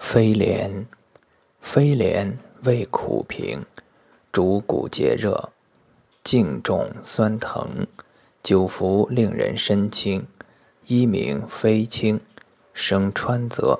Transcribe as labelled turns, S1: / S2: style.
S1: 飞廉，飞廉味苦平，主骨节热，茎重酸疼，久服令人身轻。一名飞青，生川泽。